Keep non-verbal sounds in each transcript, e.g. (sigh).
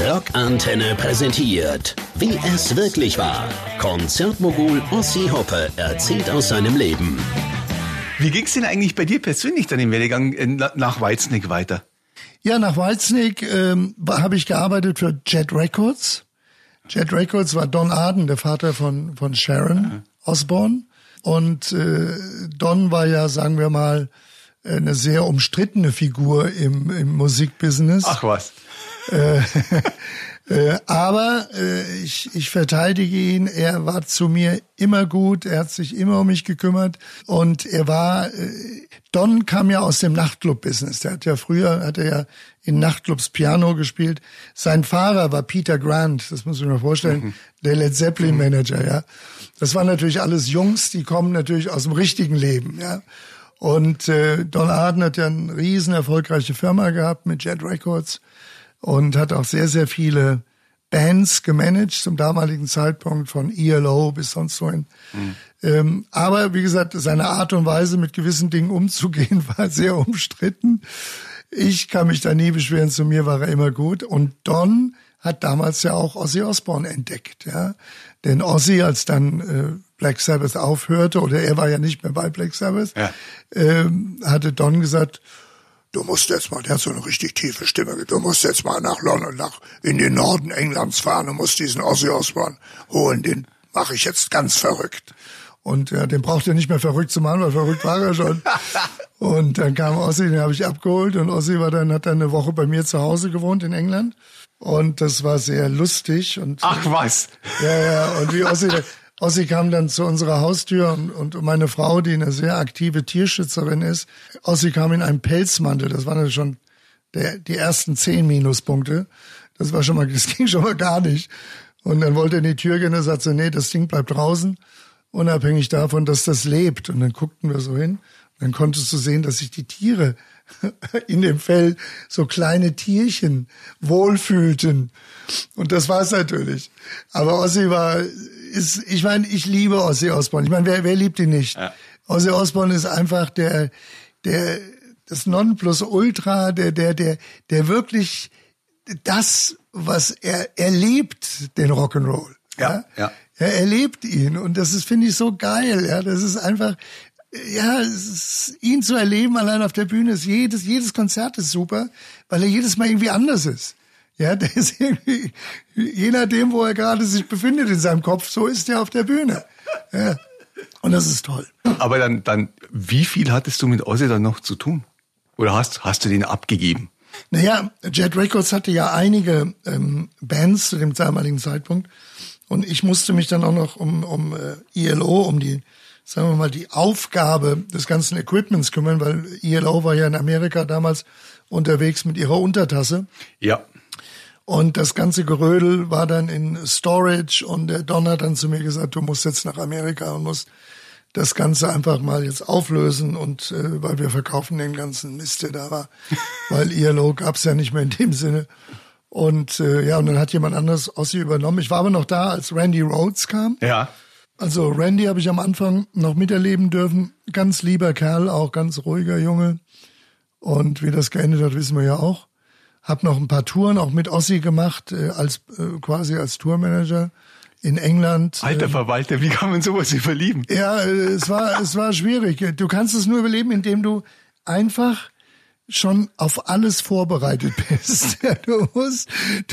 Rockantenne präsentiert, wie es wirklich war. Konzertmogul Ossi Hoppe erzählt aus seinem Leben. Wie ging's denn eigentlich bei dir persönlich dann im Werdegang äh, nach Weiznick weiter? Ja, nach Weiznick ähm, habe ich gearbeitet für Jet Records. Jet Records war Don Arden, der Vater von, von Sharon Osbourne. Und äh, Don war ja, sagen wir mal, eine sehr umstrittene Figur im, im Musikbusiness. Ach was. Äh, (laughs) äh, aber äh, ich, ich verteidige ihn. Er war zu mir immer gut. Er hat sich immer um mich gekümmert. Und er war, äh, Don kam ja aus dem Nachtclub-Business. Der hat ja früher, hat er ja in Nachtclubs Piano gespielt. Sein Fahrer war Peter Grant. Das muss ich mir vorstellen. Mhm. Der Led Zeppelin Manager, ja. Das waren natürlich alles Jungs, die kommen natürlich aus dem richtigen Leben, ja. Und äh, Don Arden hat ja eine riesen erfolgreiche Firma gehabt mit Jet Records und hat auch sehr, sehr viele Bands gemanagt zum damaligen Zeitpunkt von ELO bis sonst wohin. Mhm. Ähm, aber wie gesagt, seine Art und Weise, mit gewissen Dingen umzugehen, (laughs) war sehr umstritten. Ich kann mich da nie beschweren, zu mir war er immer gut. Und Don hat damals ja auch Ozzy Osbourne entdeckt, ja. Denn Ozzy, als dann äh, Black Sabbath aufhörte, oder er war ja nicht mehr bei Black Sabbath, ja. ähm, hatte Don gesagt, du musst jetzt mal, der hat so eine richtig tiefe Stimme, du musst jetzt mal nach London, nach, in den Norden Englands fahren und musst diesen Ozzy Osbourne holen, den mache ich jetzt ganz verrückt. Und ja, den braucht er nicht mehr verrückt zu machen, weil verrückt war er schon. (laughs) und dann kam Ossi, den habe ich abgeholt und Ossi war dann, hat dann eine Woche bei mir zu Hause gewohnt in England. Und das war sehr lustig. Und, Ach was. Ja, ja. Und wie Ossi, (laughs) Ossi kam dann zu unserer Haustür und, meine Frau, die eine sehr aktive Tierschützerin ist, Ossi kam in einem Pelzmantel. Das waren dann schon der, die ersten zehn Minuspunkte. Das war schon mal, das (laughs) ging schon mal gar nicht. Und dann wollte er in die Tür gehen und sagte, nee, das Ding bleibt draußen, unabhängig davon, dass das lebt. Und dann guckten wir so hin. Dann konntest du sehen, dass sich die Tiere (laughs) in dem Fell so kleine Tierchen wohlfühlten. Und das war's natürlich. Aber Ossi war ist, ich meine, ich liebe Ozzy Osbourne. Ich meine, wer, wer liebt ihn nicht? Ja. Ozzy Osbourne ist einfach der, der, das Nonplusultra, der, der, der, der wirklich das, was er, er lebt, den Rock'n'Roll. Ja, ja. ja. Er lebt ihn und das ist, finde ich, so geil. Ja, das ist einfach, ja, ist, ihn zu erleben allein auf der Bühne ist jedes, jedes Konzert ist super, weil er jedes Mal irgendwie anders ist. Ja, (laughs) der ist irgendwie, je nachdem, wo er gerade sich befindet in seinem Kopf, so ist er auf der Bühne. Ja. Und das ist toll. Aber dann, dann, wie viel hattest du mit Ozzy dann noch zu tun? Oder hast, hast du den abgegeben? Naja, Jet Records hatte ja einige ähm, Bands zu dem damaligen Zeitpunkt. Und ich musste mich dann auch noch um, um äh, ILO, um die, sagen wir mal, die Aufgabe des ganzen Equipments kümmern, weil ILO war ja in Amerika damals unterwegs mit ihrer Untertasse. Ja. Und das ganze Gerödel war dann in Storage und der Don hat dann zu mir gesagt, du musst jetzt nach Amerika und musst das Ganze einfach mal jetzt auflösen und äh, weil wir verkaufen den ganzen Mist, der da war, (laughs) weil ILO gab's ja nicht mehr in dem Sinne. Und äh, ja, und dann hat jemand anderes Ossi übernommen. Ich war aber noch da, als Randy Rhodes kam. Ja. Also Randy habe ich am Anfang noch miterleben dürfen. Ganz lieber Kerl, auch ganz ruhiger Junge. Und wie das geendet hat, wissen wir ja auch. Hab noch ein paar Touren auch mit Ossi gemacht, äh, als äh, quasi als Tourmanager in England. Alter ähm, Verwalter, wie kann man sowas verlieben? Ja, äh, es war es war schwierig. Du kannst es nur überleben, indem du einfach schon auf alles vorbereitet (laughs) bist. Ja, du musst,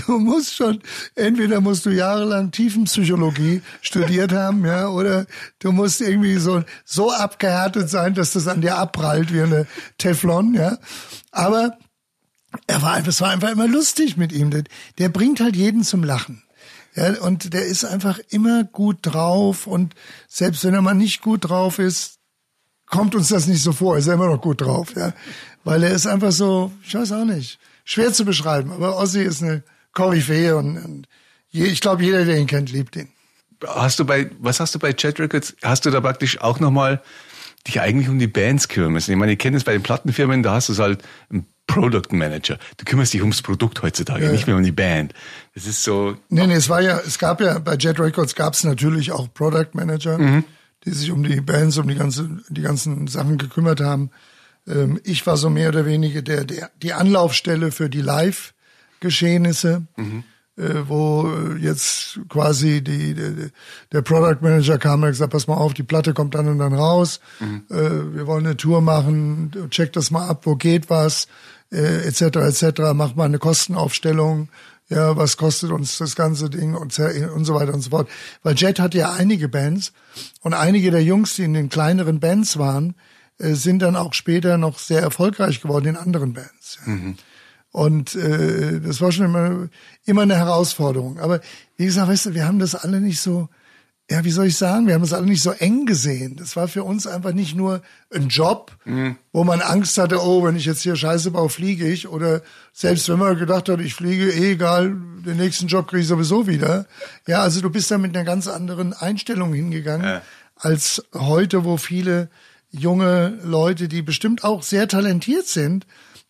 du musst schon, entweder musst du jahrelang Tiefenpsychologie studiert haben, ja, oder du musst irgendwie so, so abgehärtet sein, dass das an dir abprallt wie eine Teflon, ja. Aber er war es war einfach immer lustig mit ihm. Der, der bringt halt jeden zum Lachen. Ja, und der ist einfach immer gut drauf und selbst wenn er mal nicht gut drauf ist, kommt uns das nicht so vor, ist er immer noch gut drauf, ja. Weil er ist einfach so, ich weiß auch nicht, schwer zu beschreiben, aber Ozzy ist eine Koryphäe und, und je, ich glaube, jeder, der ihn kennt, liebt ihn. Hast du bei, was hast du bei Chat Records, hast du da praktisch auch nochmal dich eigentlich um die Bands kümmern müssen? Ich meine, ich kenne es bei den Plattenfirmen, da hast du es halt ein Product Manager. Du kümmerst dich ums Produkt heutzutage, ja. nicht mehr um die Band. Das ist so. Nee, nee, es war ja, es gab ja, bei Jet Records gab es natürlich auch Product Manager, mhm. die sich um die Bands, um die ganze, die ganzen Sachen gekümmert haben. Ähm, ich war so mehr oder weniger der, der, die Anlaufstelle für die Live-Geschehnisse. Mhm. Äh, wo jetzt quasi die, die, der Product Manager kam und gesagt, pass mal auf, die Platte kommt dann und dann raus, mhm. äh, wir wollen eine Tour machen, check das mal ab, wo geht was, äh, etc. etc. Mach mal eine Kostenaufstellung, ja, was kostet uns das ganze Ding und, und so weiter und so fort. Weil Jet hat ja einige Bands und einige der Jungs, die in den kleineren Bands waren, äh, sind dann auch später noch sehr erfolgreich geworden in anderen Bands. Ja. Mhm. Und äh, das war schon immer, immer eine Herausforderung. Aber wie gesagt, weißt du, wir haben das alle nicht so, ja, wie soll ich sagen, wir haben das alle nicht so eng gesehen. Das war für uns einfach nicht nur ein Job, mhm. wo man Angst hatte, oh, wenn ich jetzt hier Scheiße baue, fliege ich. Oder selbst wenn man gedacht hat, ich fliege, eh egal, den nächsten Job kriege ich sowieso wieder. Ja, also du bist da mit einer ganz anderen Einstellung hingegangen, ja. als heute, wo viele junge Leute, die bestimmt auch sehr talentiert sind,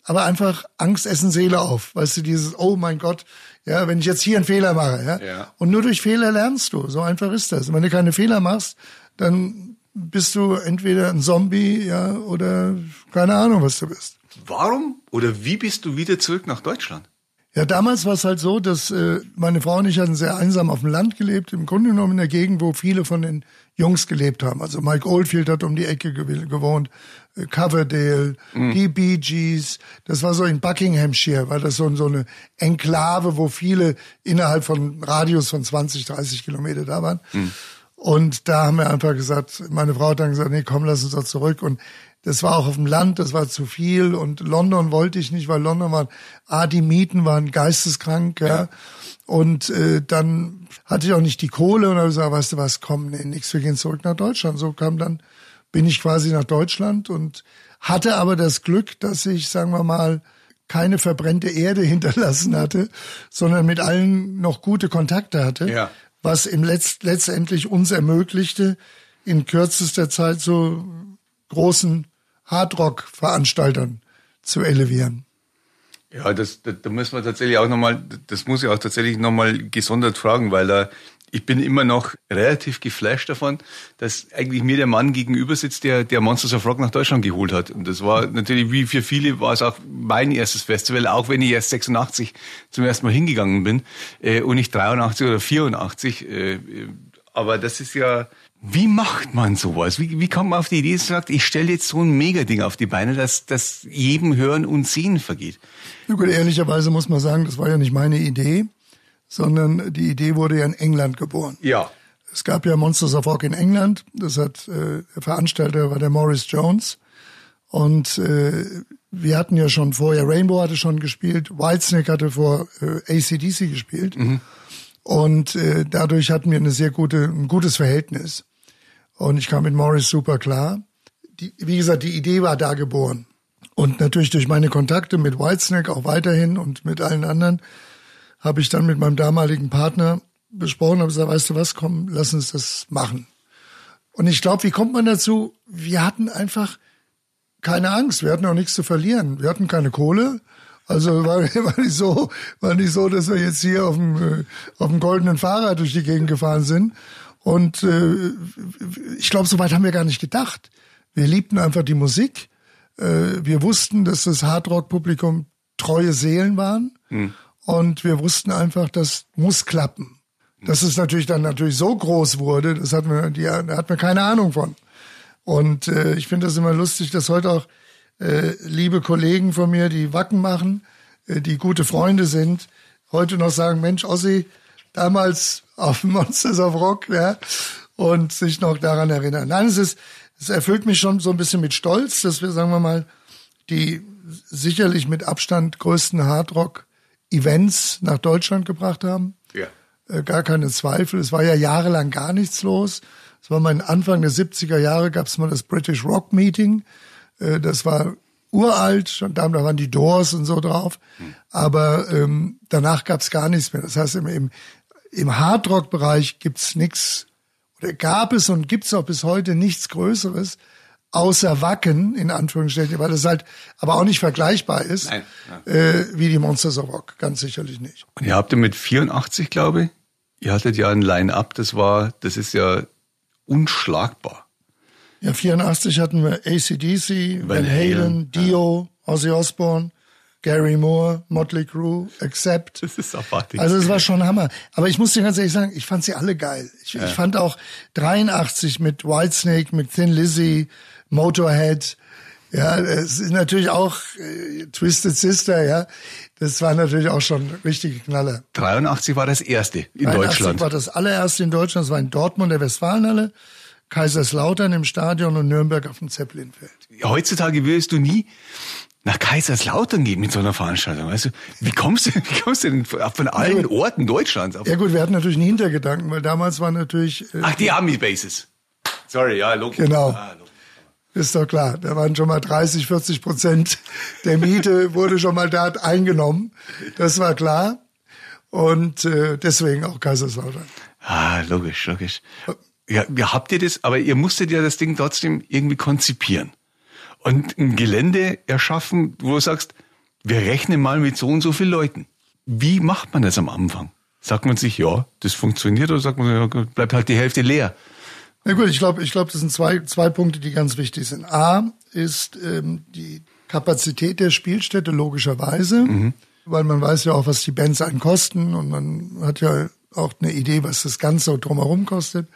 aber einfach Angst essen Seele auf. Weißt du, dieses, oh mein Gott, ja, wenn ich jetzt hier einen Fehler mache, ja? ja. Und nur durch Fehler lernst du. So einfach ist das. Und wenn du keine Fehler machst, dann bist du entweder ein Zombie, ja, oder keine Ahnung, was du bist. Warum oder wie bist du wieder zurück nach Deutschland? Ja, damals war es halt so, dass äh, meine Frau und ich hatten sehr einsam auf dem Land gelebt, im Grunde genommen in der Gegend, wo viele von den Jungs gelebt haben. Also Mike Oldfield hat um die Ecke gewohnt, Coverdale, mhm. die Bee Gees. Das war so in Buckinghamshire, war das so, so eine Enklave, wo viele innerhalb von Radius von 20, 30 Kilometer da waren. Mhm. Und da haben wir einfach gesagt, meine Frau hat dann gesagt, nee, komm, lass uns doch zurück. Und das war auch auf dem Land, das war zu viel und London wollte ich nicht, weil London war, ah, die Mieten waren geisteskrank, ja. ja. Und äh, dann hatte ich auch nicht die Kohle und habe gesagt, weißt du was, komm, nee, nix, wir gehen zurück nach Deutschland. So kam dann, bin ich quasi nach Deutschland und hatte aber das Glück, dass ich, sagen wir mal, keine verbrennte Erde (laughs) hinterlassen hatte, sondern mit allen noch gute Kontakte hatte, ja. was im Letzt, letztendlich uns ermöglichte, in kürzester Zeit so großen Hardrock-Veranstaltern zu elevieren. Ja, das, da, da muss man tatsächlich auch nochmal, das muss ich auch tatsächlich nochmal gesondert fragen, weil da, ich bin immer noch relativ geflasht davon, dass eigentlich mir der Mann gegenüber sitzt, der, der Monsters of Rock nach Deutschland geholt hat. Und das war natürlich, wie für viele, war es auch mein erstes Festival, auch wenn ich erst 86 zum ersten Mal hingegangen bin äh, und nicht 83 oder 84. Äh, aber das ist ja, wie macht man sowas? Wie, wie kommt man auf die Idee, dass sagt, ich stelle jetzt so ein Megading auf die Beine, dass das jedem Hören und Sehen vergeht? Ja gut, ehrlicherweise muss man sagen, das war ja nicht meine Idee, sondern die Idee wurde ja in England geboren. Ja. Es gab ja Monsters of Rock in England. Das hat äh, der Veranstalter war der Morris Jones. Und äh, wir hatten ja schon vorher, Rainbow hatte schon gespielt, Whitesnake hatte vor äh, ACDC gespielt. Mhm. Und äh, dadurch hatten wir eine sehr gute, ein gutes Verhältnis. Und ich kam mit Morris super klar. Die, wie gesagt, die Idee war da geboren. Und natürlich durch meine Kontakte mit Whitesnake auch weiterhin und mit allen anderen habe ich dann mit meinem damaligen Partner besprochen, habe gesagt, weißt du was, komm, lass uns das machen. Und ich glaube, wie kommt man dazu? Wir hatten einfach keine Angst, wir hatten auch nichts zu verlieren. Wir hatten keine Kohle, also war, (laughs) war nicht so, war nicht so, dass wir jetzt hier auf dem, äh, auf dem goldenen Fahrrad durch die Gegend gefahren sind. Und äh, ich glaube, so weit haben wir gar nicht gedacht. Wir liebten einfach die Musik. Äh, wir wussten, dass das Hardrock-Publikum treue Seelen waren. Mhm. Und wir wussten einfach, das muss klappen. Dass es natürlich dann natürlich so groß wurde, das hat man, die, da hat man keine Ahnung von. Und äh, ich finde das immer lustig, dass heute auch äh, liebe Kollegen von mir, die Wacken machen, äh, die gute Freunde sind, heute noch sagen, Mensch, Ossi, damals auf Monsters of Rock, ja, und sich noch daran erinnern. Nein, es ist, es erfüllt mich schon so ein bisschen mit Stolz, dass wir, sagen wir mal, die sicherlich mit Abstand größten Hardrock-Events nach Deutschland gebracht haben. Ja. Äh, gar keine Zweifel. Es war ja jahrelang gar nichts los. Es war mal Anfang der 70er Jahre gab es mal das British Rock Meeting. Äh, das war uralt, schon da waren die Doors und so drauf. Aber ähm, danach gab es gar nichts mehr. Das heißt, im, im, im Hardrock-Bereich gibt's nichts oder gab es und gibt's auch bis heute nichts Größeres außer Wacken in Anführungsstrichen, weil das halt aber auch nicht vergleichbar ist Nein, äh, wie die Monsters of Rock, ganz sicherlich nicht. Und ihr habt ja mit 84, glaube ich, ihr hattet ja ein Line-Up, das war, das ist ja unschlagbar. Ja, 84 hatten wir ACDC, Van, Van Halen, Dio, ja. Ozzy Osbourne, Gary Moore, Motley Crue, Accept. Das ist abartig. Also es war schon Hammer. Aber ich muss dir ganz ehrlich sagen, ich fand sie alle geil. Ich, ich fand auch 83 mit Whitesnake, mit Thin Lizzy, Motorhead. Ja, es ist natürlich auch äh, Twisted Sister, ja. Das war natürlich auch schon richtige Knaller. 83 war das erste in 83 Deutschland. war das allererste in Deutschland. Das war in Dortmund, der Westfalenhalle, Kaiserslautern im Stadion und Nürnberg auf dem Zeppelinfeld. Heutzutage würdest du nie nach Kaiserslautern gehen mit so einer Veranstaltung. Also, wie kommst du, (laughs) wie kommst du denn von allen Orten Deutschlands? Auf Ja gut, wir hatten natürlich einen Hintergedanken, weil damals war natürlich, äh, Ach, die Army-Bases. Sorry, ja, logisch. Genau. Ah, logisch. Ist doch klar, da waren schon mal 30, 40 Prozent der Miete (laughs) wurde schon mal dort eingenommen. Das war klar. Und äh, deswegen auch Kaiserslautern. Ah, logisch, logisch. Ja, ja, habt ihr das, aber ihr musstet ja das Ding trotzdem irgendwie konzipieren. Und ein Gelände erschaffen, wo du sagst, wir rechnen mal mit so und so vielen Leuten. Wie macht man das am Anfang? Sagt man sich, ja, das funktioniert, oder sagt man, ja, bleibt halt die Hälfte leer? Na gut, ich glaube, ich glaube, das sind zwei, zwei Punkte, die ganz wichtig sind. A ist ähm, die Kapazität der Spielstätte logischerweise, weil man weiß ja auch, was die Bands einen kosten und man hat ja auch eine Idee, was das Ganze drumherum kostet.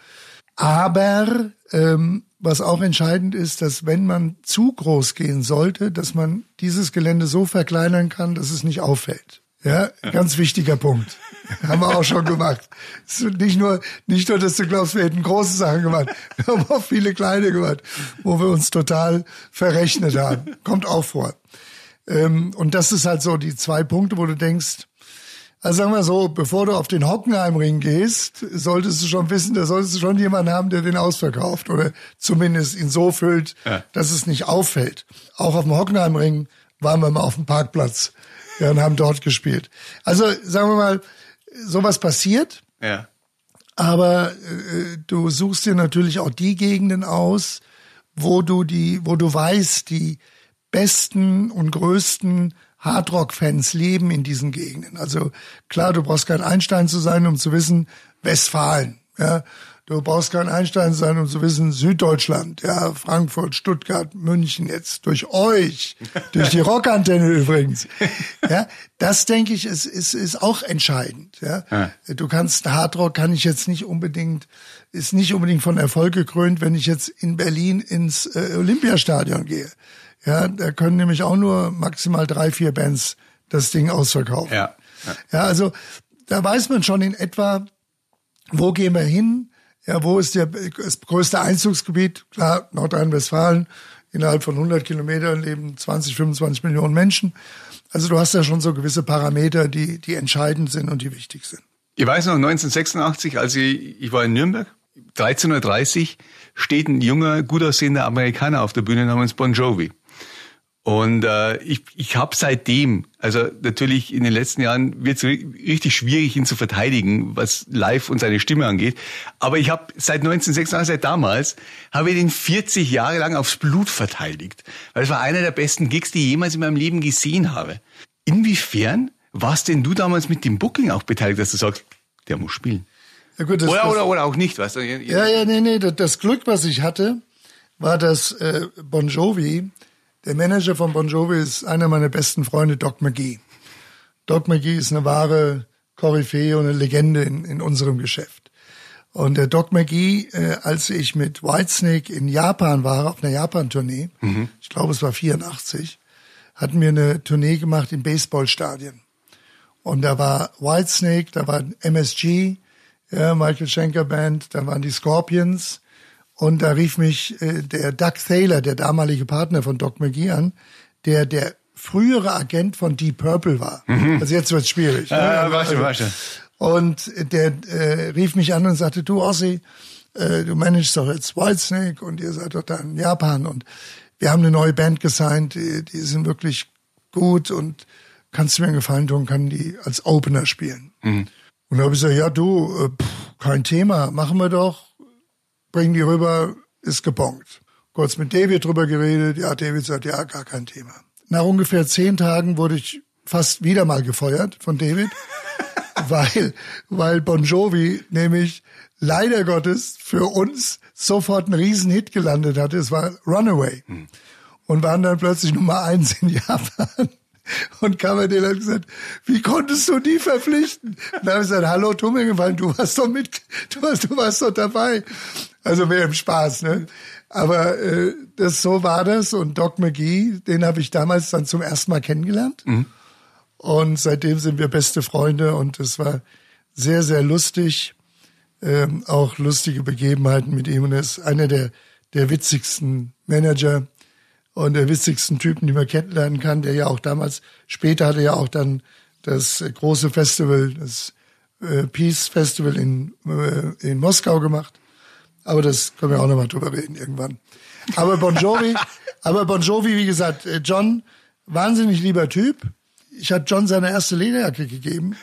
Aber ähm, was auch entscheidend ist, dass wenn man zu groß gehen sollte, dass man dieses Gelände so verkleinern kann, dass es nicht auffällt. Ja, ganz wichtiger Punkt. (laughs) Haben wir auch schon gemacht. Nicht nur, nicht nur, dass du glaubst, wir hätten große Sachen gemacht. (laughs) Wir haben auch viele kleine gemacht, wo wir uns total verrechnet haben. Kommt auch vor. Ähm, und das ist halt so die zwei Punkte, wo du denkst, also sagen wir so, bevor du auf den Hockenheimring gehst, solltest du schon wissen, da solltest du schon jemanden haben, der den ausverkauft oder zumindest ihn so füllt, dass es nicht auffällt. Auch auf dem Hockenheimring waren wir mal auf dem Parkplatz ja, und haben dort gespielt. Also sagen wir mal, sowas passiert, Ja. aber äh, du suchst dir natürlich auch die Gegenden aus, wo du die, wo du weißt, die besten und größten Hardrock-Fans leben in diesen Gegenden. Also klar, du brauchst kein Einstein zu sein, um zu wissen, Westfalen. Ja, du brauchst kein Einstein sein, um zu wissen, Süddeutschland, ja, Frankfurt, Stuttgart, München jetzt durch euch, (laughs) durch die Rockantenne übrigens. Ja, das denke ich, ist, ist, ist auch entscheidend. Ja, Ja. du kannst Hardrock kann ich jetzt nicht unbedingt ist nicht unbedingt von Erfolg gekrönt, wenn ich jetzt in Berlin ins äh, Olympiastadion gehe. Ja, da können nämlich auch nur maximal drei, vier Bands das Ding ausverkaufen. Ja. Ja. Ja, also da weiß man schon in etwa, wo gehen wir hin? Ja, wo ist der, das größte Einzugsgebiet? Klar, Nordrhein-Westfalen. Innerhalb von 100 Kilometern leben 20, 25 Millionen Menschen. Also du hast ja schon so gewisse Parameter, die, die entscheidend sind und die wichtig sind. Ich weiß noch, 1986, als ich, ich war in Nürnberg, 13.30 Uhr, steht ein junger, gut aussehender Amerikaner auf der Bühne namens Bon Jovi. Und äh, ich, ich habe seitdem, also natürlich in den letzten Jahren wird es richtig schwierig, ihn zu verteidigen, was live und seine Stimme angeht. Aber ich habe seit 1986, seit damals, habe ich den 40 Jahre lang aufs Blut verteidigt. Weil es war einer der besten Gigs, die ich jemals in meinem Leben gesehen habe. Inwiefern warst denn du damals mit dem Booking auch beteiligt, dass du sagst, der muss spielen? Ja, gut, das, Oder, das, oder, oder auch nicht, weißt du? Ja, ja, nee, nee. Das, das Glück, was ich hatte, war, dass äh, Bon Jovi, der Manager von Bon Jovi ist einer meiner besten Freunde, Doc McGee. Doc McGee ist eine wahre Koryphäe und eine Legende in, in unserem Geschäft. Und der Doc McGee, äh, als ich mit Whitesnake in Japan war, auf einer Japan-Tournee, ich glaube es war 84, hatten wir eine Tournee gemacht in Baseballstadien. Und da war Whitesnake, da war MSG, ja, Michael Schenker Band, da waren die Scorpions. Und da rief mich äh, der Doug Thaler, der damalige Partner von Doc McGee an, der der frühere Agent von Deep Purple war. Also jetzt wird's schwierig. ne? Ah, warte, warte. Und der äh, rief mich an und sagte, du Ossi, äh, du managst doch jetzt Whitesnake und ihr seid doch da in Japan und wir haben eine neue Band gesigned, die, die sind wirklich gut und kannst du mir einen Gefallen tun, kann die als Opener spielen. Und da habe ich gesagt, ja du, äh, pff, kein Thema, machen wir doch, bringen die rüber, ist gebongt. Kurz mit David drüber geredet, ja, David sagt, ja, gar kein Thema. Nach ungefähr zehn Tagen wurde ich fast wieder mal gefeuert von David, (laughs) weil, weil Bon Jovi nämlich leider Gottes für uns sofort einen Riesenhit gelandet hatte. Es war Runaway. Und waren dann plötzlich Nummer eins in Japan. Und Coverdale hat gesagt, wie konntest du die verpflichten? Und dann habe ich gesagt, hallo, tu mir gefallen, du warst doch mit, du warst, du warst doch dabei. Also mehr im Spaß, ne? Aber äh, das so war das. Und Doc McGee, den habe ich damals dann zum ersten Mal kennengelernt. Mhm. Und seitdem sind wir beste Freunde und es war sehr, sehr lustig. Ähm, auch lustige Begebenheiten mit ihm. Und er ist einer der, der witzigsten Manager und der witzigsten Typen, die man kennenlernen kann, der ja auch damals, später hatte ja auch dann das große Festival, das äh, Peace Festival in, äh, in Moskau gemacht. Aber das können wir auch nochmal drüber reden irgendwann. Aber Bon Jovi, (laughs) aber Bon Jovi, wie gesagt, äh, John, wahnsinnig lieber Typ. Ich hatte John seine erste Lederjacke gegeben,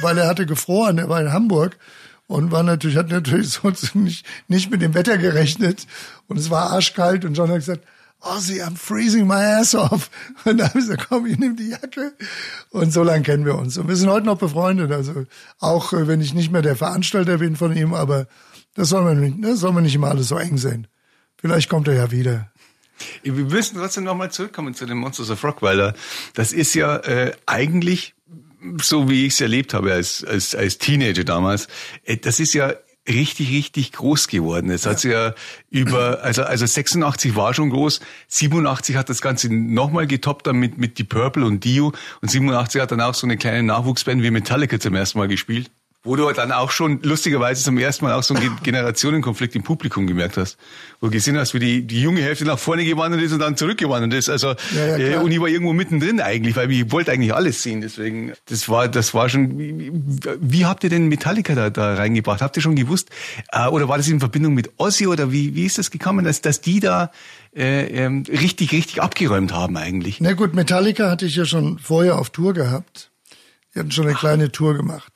weil er hatte gefroren, er war in Hamburg und war natürlich, hat natürlich (laughs) sonst nicht, nicht mit dem Wetter gerechnet und es war arschkalt und John hat gesagt, Ozzy, I'm freezing my ass off. (laughs) Und da habe ich gesagt, komm, ich nehme die Jacke. Und so lange kennen wir uns. Und wir sind heute noch befreundet. Also auch äh, wenn ich nicht mehr der Veranstalter bin von ihm, aber das soll man nicht, das soll man nicht immer alles so eng sehen. Vielleicht kommt er ja wieder. Wir müssen trotzdem nochmal zurückkommen zu den Monsters of Rock, weil das ist ja äh, eigentlich so wie ich es erlebt habe als, als, als Teenager damals, äh, das ist ja richtig, richtig groß geworden. Es hat sich ja über, also, also 86 war schon groß, 87 hat das Ganze nochmal getoppt dann mit, mit Die Purple und Dio und 87 hat dann auch so eine kleine Nachwuchsband wie Metallica zum ersten Mal gespielt. Wo du dann auch schon lustigerweise zum ersten Mal auch so einen Generationenkonflikt im Publikum gemerkt hast. Wo du gesehen hast, wie die, die junge Hälfte nach vorne gewandert ist und dann zurückgewandert ist. Also, ja, ja, äh, und ich war irgendwo mittendrin eigentlich, weil ich wollte eigentlich alles sehen. Deswegen, das war, das war schon, wie, wie habt ihr denn Metallica da, da reingebracht? Habt ihr schon gewusst? Äh, oder war das in Verbindung mit Ozzy oder wie, wie ist das gekommen, dass, dass die da, äh, ähm, richtig, richtig abgeräumt haben eigentlich? Na gut, Metallica hatte ich ja schon vorher auf Tour gehabt. Die hatten schon eine kleine Tour gemacht.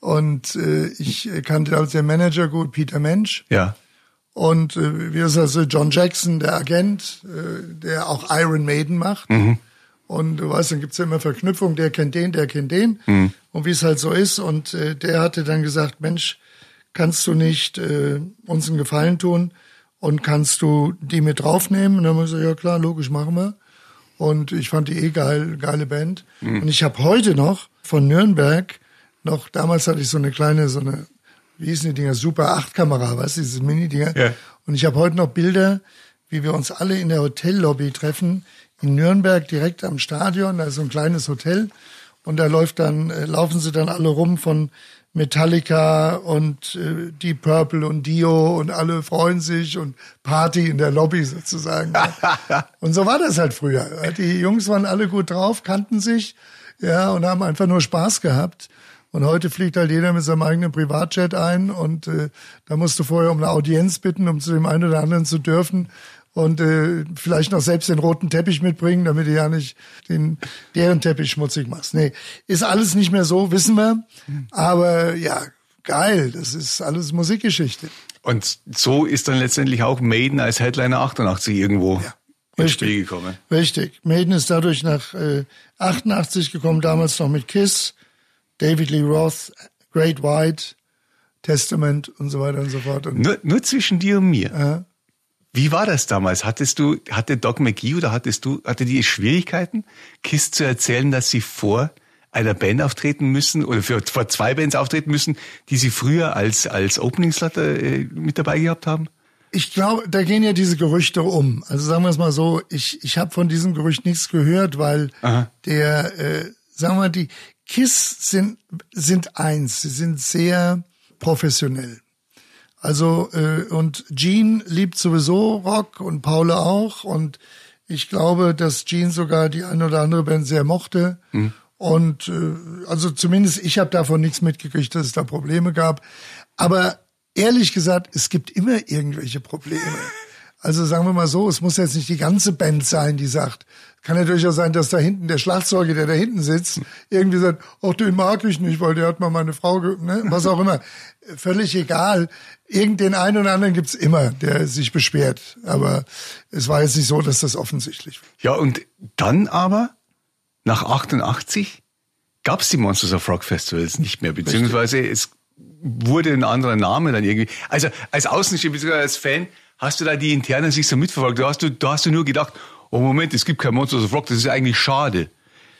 Und äh, ich kannte als der Manager gut Peter Mensch. Ja. Und äh, wie ist das, John Jackson, der Agent, äh, der auch Iron Maiden macht. Mhm. Und du weißt, dann gibt's ja immer Verknüpfung, der kennt den, der kennt den. Mhm. Und wie es halt so ist. Und äh, der hatte dann gesagt, Mensch, kannst du nicht äh, uns einen Gefallen tun und kannst du die mit draufnehmen? Und dann haben wir gesagt, ja klar, logisch, machen wir. Und ich fand die eh geil, geile Band. Mhm. Und ich habe heute noch von Nürnberg noch, damals hatte ich so eine kleine, so eine, wie hießen die Dinger, Super 8 Kamera, weißt du, diese Mini-Dinger. Ja. Und ich habe heute noch Bilder, wie wir uns alle in der Hotellobby treffen, in Nürnberg direkt am Stadion, da ist so ein kleines Hotel und da läuft dann, äh, laufen sie dann alle rum von Metallica und äh, Deep Purple und Dio und alle freuen sich und Party in der Lobby sozusagen. (laughs) und so war das halt früher. Die Jungs waren alle gut drauf, kannten sich, ja, und haben einfach nur Spaß gehabt. Und heute fliegt halt jeder mit seinem eigenen Privatjet ein und äh, da musst du vorher um eine Audienz bitten, um zu dem einen oder anderen zu dürfen und äh, vielleicht noch selbst den roten Teppich mitbringen, damit du ja nicht den deren Teppich schmutzig machst. Nee, ist alles nicht mehr so, wissen wir. Aber ja, geil, das ist alles Musikgeschichte. Und so ist dann letztendlich auch Maiden als Headliner 88 irgendwo ja, ins Spiel gekommen. Richtig. Maiden ist dadurch nach äh, 88 gekommen, damals noch mit Kiss David Lee Roth, Great White, Testament und so weiter und so fort. Und nur, nur zwischen dir und mir. Ja. Wie war das damals? Hattest du, hatte Doc McGee oder hattest du, hatte die Schwierigkeiten, KISS zu erzählen, dass sie vor einer Band auftreten müssen oder für, vor zwei Bands auftreten müssen, die sie früher als, als Openingslot äh, mit dabei gehabt haben? Ich glaube, da gehen ja diese Gerüchte um. Also sagen wir es mal so, ich, ich habe von diesem Gerücht nichts gehört, weil Aha. der, äh, sagen wir mal, die KISS sind, sind eins, sie sind sehr professionell. Also, äh, und Gene liebt sowieso Rock und Paula auch. Und ich glaube, dass Gene sogar die eine oder andere Band sehr mochte. Mhm. Und äh, also zumindest ich habe davon nichts mitgekriegt, dass es da Probleme gab. Aber ehrlich gesagt, es gibt immer irgendwelche Probleme. Also sagen wir mal so, es muss jetzt nicht die ganze Band sein, die sagt, kann ja durchaus sein, dass da hinten der Schlagzeuger, der da hinten sitzt, irgendwie sagt, ach, den mag ich nicht, weil der hat mal meine Frau, ne? was auch immer. (laughs) Völlig egal. Irgendeinen einen oder anderen gibt's immer, der sich beschwert. Aber es war jetzt nicht so, dass das offensichtlich war. Ja, und dann aber, nach 88, gab's die Monsters of Rock Festivals nicht mehr, beziehungsweise Richtig. es wurde ein anderer Name dann irgendwie. Also als Außenstehender, beziehungsweise als Fan, hast du da die interne sich so mitverfolgt? Da hast du, da hast du nur gedacht, oh Moment, es gibt kein Monsters of Rock, das ist eigentlich schade.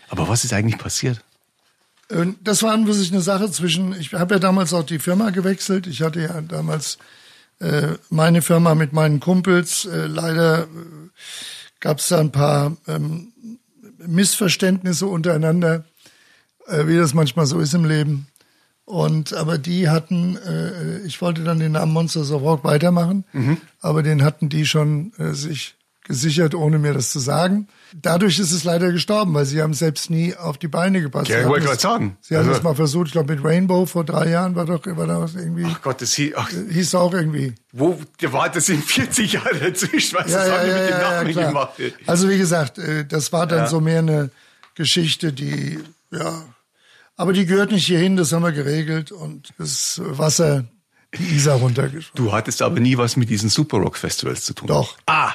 Aber was ist eigentlich passiert? Äh, Das war an für sich eine Sache zwischen, ich habe ja damals auch die Firma gewechselt. Ich hatte ja damals äh, meine Firma mit meinen Kumpels. Äh, leider äh, gab es da ein paar ähm, Missverständnisse untereinander, äh, wie das manchmal so ist im Leben. Und aber die hatten, äh, ich wollte dann den Namen Monsters of Rock weitermachen, aber den hatten die schon sich gesichert, ohne mir das zu sagen. Dadurch ist es leider gestorben, weil sie haben selbst nie auf die Beine gepasst. Ja, ich wollte gerade sagen. Sie haben Also- es mal versucht, ich glaube mit Rainbow vor drei Jahren war doch, war da was irgendwie, Ach Gott, das hieß, ach, hieß auch irgendwie. wo, war, das sind 40 Jahre dazwischen, was Ja, das ja, haben ja, mit dem Namen ja, gemacht. Also wie gesagt, äh, das war dann so mehr eine Geschichte, die, ja, aber die gehört nicht hierhin, das haben wir geregelt und das Wasser, die Isar runtergeschwommen. Du hattest aber nie was mit diesen Super Rock Festivals zu tun. Doch. Ah,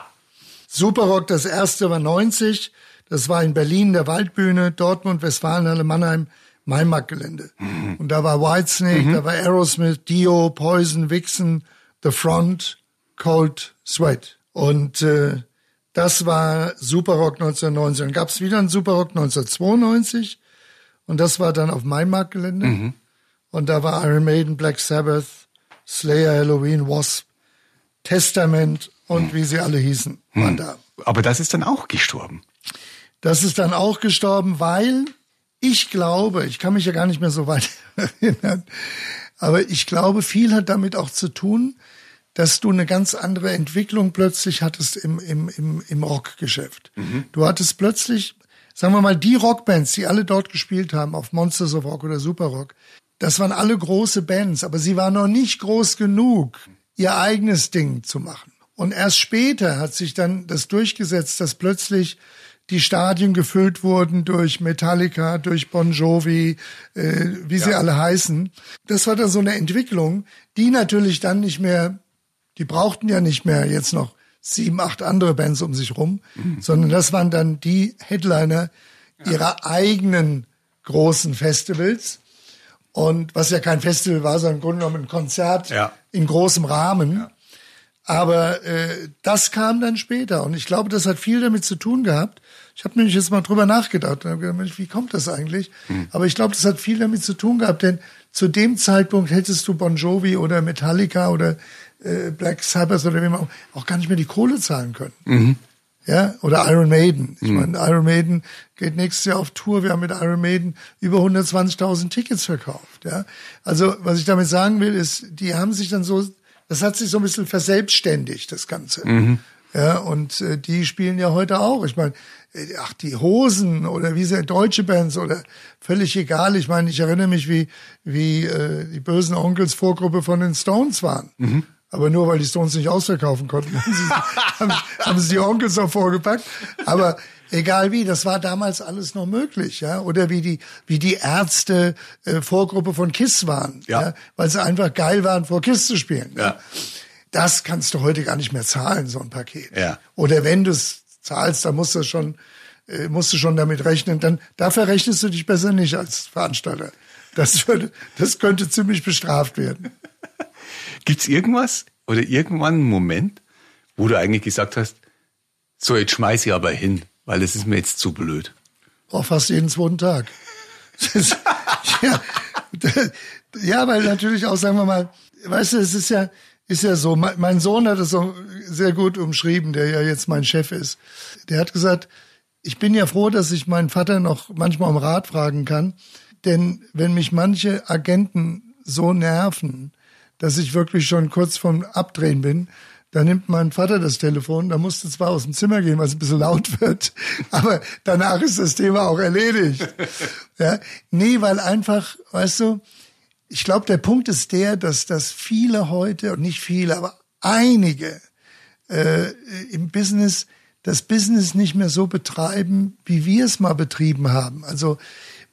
Superrock, das erste war 90, das war in Berlin, der Waldbühne, Dortmund, Westfalenhalle, Mannheim, Maimarktgelände. Und da war Whitesnake, da war Aerosmith, Dio, Poison, Vixen, The Front, Cold Sweat. Und äh, das war Superrock 1990. Dann gab es wieder einen Superrock 1992 und das war dann auf Maimarktgelände. Und da war Iron Maiden, Black Sabbath, Slayer, Halloween, Wasp, Testament und wie sie alle hießen, waren da. aber das ist dann auch gestorben. Das ist dann auch gestorben, weil ich glaube, ich kann mich ja gar nicht mehr so weit (laughs) erinnern, aber ich glaube, viel hat damit auch zu tun, dass du eine ganz andere Entwicklung plötzlich hattest im, im, im, im Rockgeschäft. Du hattest plötzlich, sagen wir mal, die Rockbands, die alle dort gespielt haben, auf Monsters of Rock oder Super Rock, das waren alle große Bands, aber sie waren noch nicht groß genug, ihr eigenes Ding zu machen. Und erst später hat sich dann das durchgesetzt, dass plötzlich die Stadien gefüllt wurden durch Metallica, durch Bon Jovi, äh, wie sie alle heißen. Das war dann so eine Entwicklung, die natürlich dann nicht mehr, die brauchten ja nicht mehr jetzt noch sieben, acht andere Bands um sich rum, sondern das waren dann die Headliner ihrer eigenen großen Festivals. Und was ja kein Festival war, sondern im Grunde genommen ein Konzert Ja. in großem Rahmen. Aber äh, das kam dann später und ich glaube, das hat viel damit zu tun gehabt. Ich habe nämlich jetzt mal drüber nachgedacht und hab gedacht, wie kommt das eigentlich? Aber ich glaube, das hat viel damit zu tun gehabt, denn zu dem Zeitpunkt hättest du Bon Jovi oder Metallica oder äh, Black Sabbath oder wie man auch, auch gar nicht mehr die Kohle zahlen können. Ja, oder Iron Maiden. Ich meine, Iron Maiden geht nächstes Jahr auf Tour. Wir haben mit Iron Maiden über 120.000 Tickets verkauft. Ja, also was ich damit sagen will, ist, die haben sich dann so, das hat sich so ein bisschen verselbstständigt, das Ganze. Ja, und äh, die spielen ja heute auch. Ich meine, äh, ach, die Hosen oder wie sie deutsche Bands oder völlig egal. Ich meine, ich erinnere mich, wie, wie äh, die bösen Onkels Vorgruppe von den Stones waren. Aber nur weil die Stones nicht ausverkaufen konnten, haben sie, (laughs) haben, haben sie die Onkels auch vorgepackt. Aber egal wie, das war damals alles noch möglich, ja. Oder wie die, wie die Ärzte äh, Vorgruppe von Kiss waren, Ja. ja. weil sie einfach geil waren, vor Kiss zu spielen. Ja. Das kannst du heute gar nicht mehr zahlen, so ein Paket. Ja. Oder wenn du es zahlst, dann musst du schon, äh, musst du schon damit rechnen. Dann dafür rechnest du dich besser nicht als Veranstalter. Das würde, das könnte ziemlich bestraft werden. (laughs) Gibt's irgendwas oder irgendwann einen Moment, wo du eigentlich gesagt hast, so jetzt schmeiß ich aber hin, weil es ist mir jetzt zu blöd. Auch fast jeden zweiten Tag. Ja, ja, weil natürlich auch, sagen wir mal, weißt du, es ist ja, ist ja so, mein, mein Sohn hat es so sehr gut umschrieben, der ja jetzt mein Chef ist. Der hat gesagt, ich bin ja froh, dass ich meinen Vater noch manchmal um Rat fragen kann, denn wenn mich manche Agenten so nerven, dass ich wirklich schon kurz vom Abdrehen bin, da nimmt mein Vater das Telefon, da musste zwar aus dem Zimmer gehen, weil es ein bisschen laut wird, (laughs) aber danach ist das Thema auch erledigt. Ja, nee, weil einfach, weißt du, ich glaube, der Punkt ist der, dass, dass viele heute, und nicht viele, aber einige äh, im Business das Business nicht mehr so betreiben, wie wir es mal betrieben haben. Also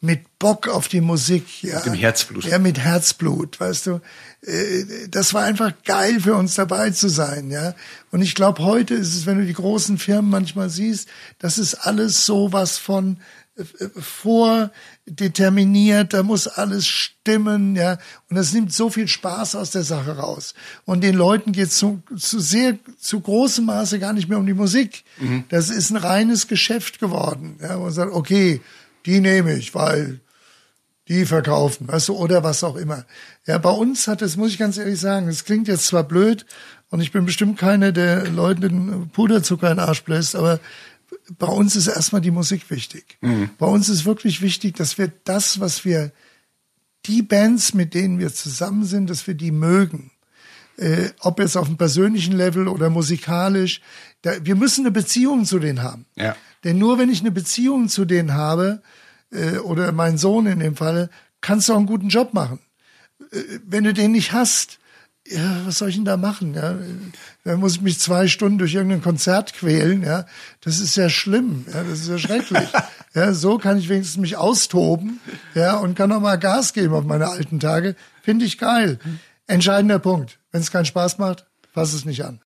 mit Bock auf die Musik, ja. Mit dem Herzblut. Ja, mit Herzblut, weißt du. Äh, Das war einfach geil für uns dabei zu sein, ja. Und ich glaube, heute ist es, wenn du die großen Firmen manchmal siehst, das ist alles sowas von äh, vordeterminiert, da muss alles stimmen, ja. Und das nimmt so viel Spaß aus der Sache raus. Und den Leuten geht zu, zu sehr, zu großem Maße gar nicht mehr um die Musik. Das ist ein reines Geschäft geworden, ja. Man sagt, okay, die nehme ich, weil die verkaufen, weißt du, oder was auch immer. Ja, bei uns hat es, muss ich ganz ehrlich sagen, es klingt jetzt zwar blöd und ich bin bestimmt keine, der Leuten den Puderzucker in den Arsch bläst, aber bei uns ist erstmal die Musik wichtig. Mhm. Bei uns ist wirklich wichtig, dass wir das, was wir, die Bands, mit denen wir zusammen sind, dass wir die mögen. Äh, ob jetzt auf dem persönlichen Level oder musikalisch. Da, wir müssen eine Beziehung zu denen haben. Ja. Denn nur wenn ich eine Beziehung zu denen habe, äh, oder mein Sohn in dem Falle, kannst du auch einen guten Job machen. Äh, wenn du den nicht hast, ja, was soll ich denn da machen? Ja, dann muss ich mich zwei Stunden durch irgendein Konzert quälen. Ja, das ist ja schlimm. Ja, das ist ja schrecklich. (laughs) ja, so kann ich wenigstens mich austoben. Ja, und kann auch mal Gas geben auf meine alten Tage. Finde ich geil. Entscheidender Punkt. Wenn es keinen Spaß macht, fass es nicht an.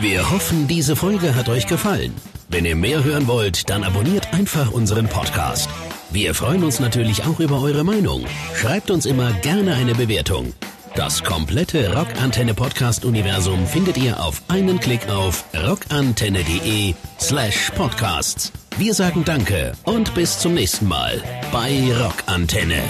Wir hoffen, diese Folge hat euch gefallen. Wenn ihr mehr hören wollt, dann abonniert einfach unseren Podcast. Wir freuen uns natürlich auch über eure Meinung. Schreibt uns immer gerne eine Bewertung. Das komplette Rockantenne Podcast Universum findet ihr auf einen Klick auf rockantenne.de slash podcasts. Wir sagen Danke und bis zum nächsten Mal bei Rockantenne.